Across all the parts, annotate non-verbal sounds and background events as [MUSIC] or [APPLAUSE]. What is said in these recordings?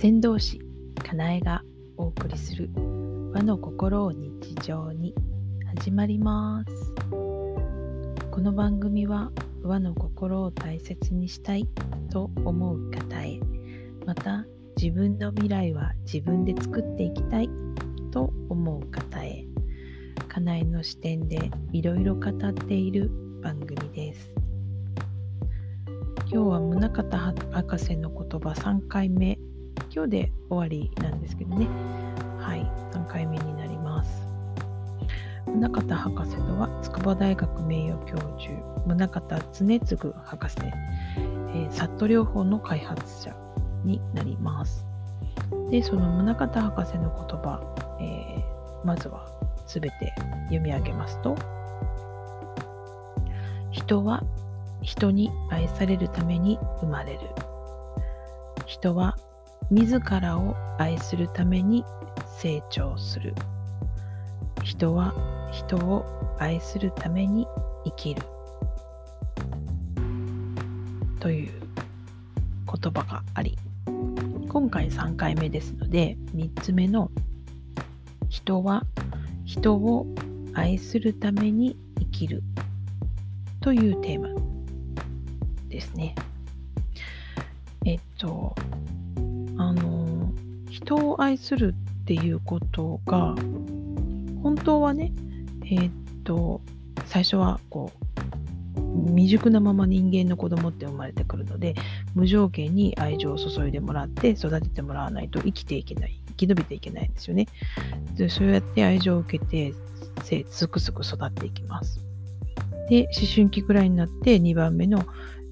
先導師かなえがお送りする和の心を日常に始まります。この番組は和の心を大切にしたいと思う方へまた自分の未来は自分で作っていきたいと思う方へかなえの視点でいろいろ語っている番組です。今日は宗像博士の言葉3回目。今日で終わりなんですけどね。はい。3回目になります。宗像博士とは筑波大学名誉教授。宗像常次博士、えー、サット療法の開発者になります。でその宗像博士の言葉、えー、まずはすべて読み上げますと。人は人に愛されるために生まれる。人は自らを愛するために成長する。人は人を愛するために生きる。という言葉があり今回3回目ですので3つ目の人は人を愛するために生きる。というテーマですね。えっと、人を愛するっていうことが、本当はね、えっと、最初はこう、未熟なまま人間の子供って生まれてくるので、無条件に愛情を注いでもらって育ててもらわないと生きていけない、生き延びていけないんですよね。でそうやって愛情を受けて、すくすく育っていきます。で、思春期くらいになって2番目の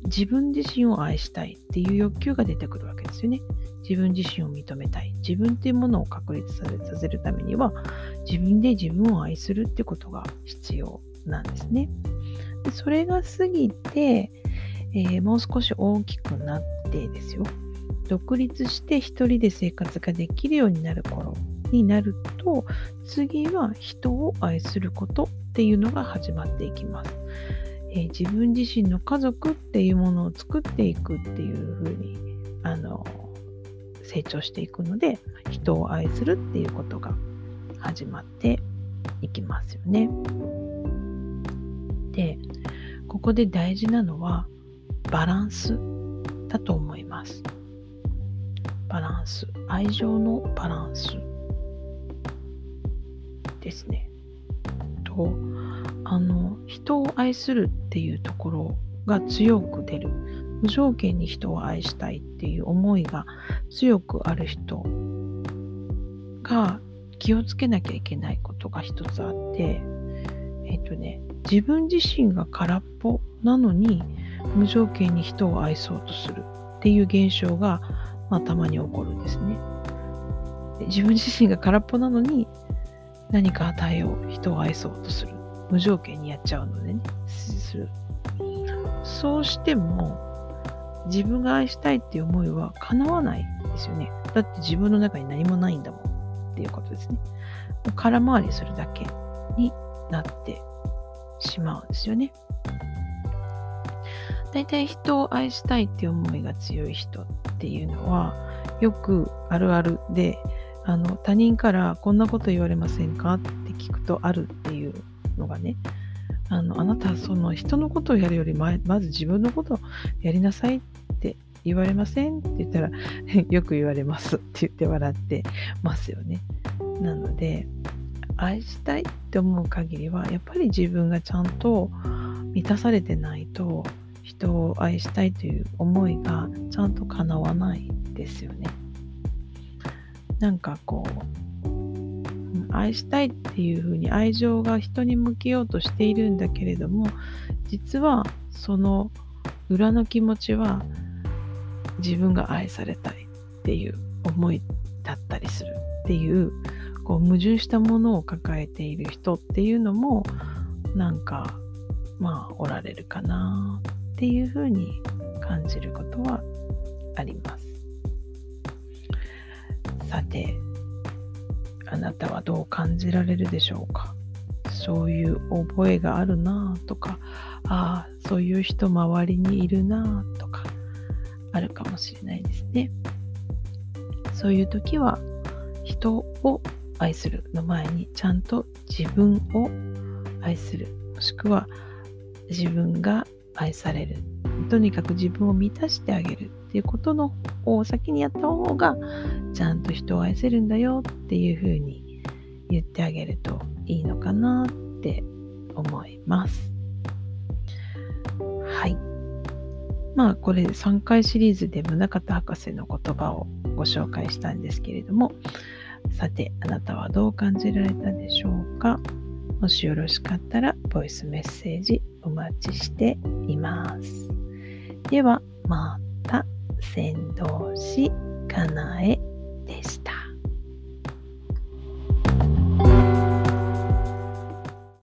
自分自身を愛したいっていう欲求が出てくるわけですよね。自分自身を認めたい。自分っていうものを確立させるためには、自分で自分を愛するってことが必要なんですね。でそれが過ぎて、えー、もう少し大きくなってですよ。独立して一人で生活ができるようになる頃になると、次は人を愛することっていうのが始まっていきます。えー、自分自身の家族っていうものを作っていくっていうふうにあの成長していくので人を愛するっていうことが始まっていきますよね。でここで大事なのはバランスだと思います。バランス愛情のバランスですね。とあの人を愛するっていうところが強く出る無条件に人を愛したいっていう思いが強くある人が気をつけなきゃいけないことが一つあってえっ、とね自分自身が空っぽなのに無条件に人を愛そうとするっていう現象が、まあ、たまに起こるんですね。自分自身が空っぽなのに何か与えよう人を愛そうとする無条件にやっちゃうのでね、する。そうしても、自分が愛したいっていう思いは叶わないですよね。だって自分の中に何もないんだもんっていうことですね。空回りするだけになってしまうんですよね。大体人を愛したいっていう思いが強い人っていうのはよくあるあるであの他人からこんなこと言われませんかって聞くとあるっていうのがね、あのあなたその人のことをやるよりままず自分のことをやりなさいって言われませんって言ったら [LAUGHS] よく言われますって言って笑ってますよね。なので愛したいって思う限りはやっぱり自分がちゃんと満たされてないと人を愛したいという思いがちゃんと叶わないですよね。なんかこう愛したいっていうふうに愛情が人に向けようとしているんだけれども実はその裏の気持ちは自分が愛されたいっていう思いだったりするっていうこう矛盾したものを抱えている人っていうのもなんかまあおられるかなっていうふうに感じることはあります。さてあなたはどう感じられるでしょうか？そういう覚えがあるなとかああそういう人周りにいるなとかあるかもしれないですね。そういう時は人を愛するの前にちゃんと自分を愛する。もしくは自分が愛される。とにかく自分を満たしてあげるっていうことのを先にやった方がちゃんと人を愛せるんだよっていうふうに言ってあげるといいのかなって思います。はい。まあこれ3回シリーズで宗像博士の言葉をご紹介したんですけれどもさてあなたはどう感じられたでしょうか？もしよろしかったらボイスメッセージお待ちしています。ではまた先導しかなえ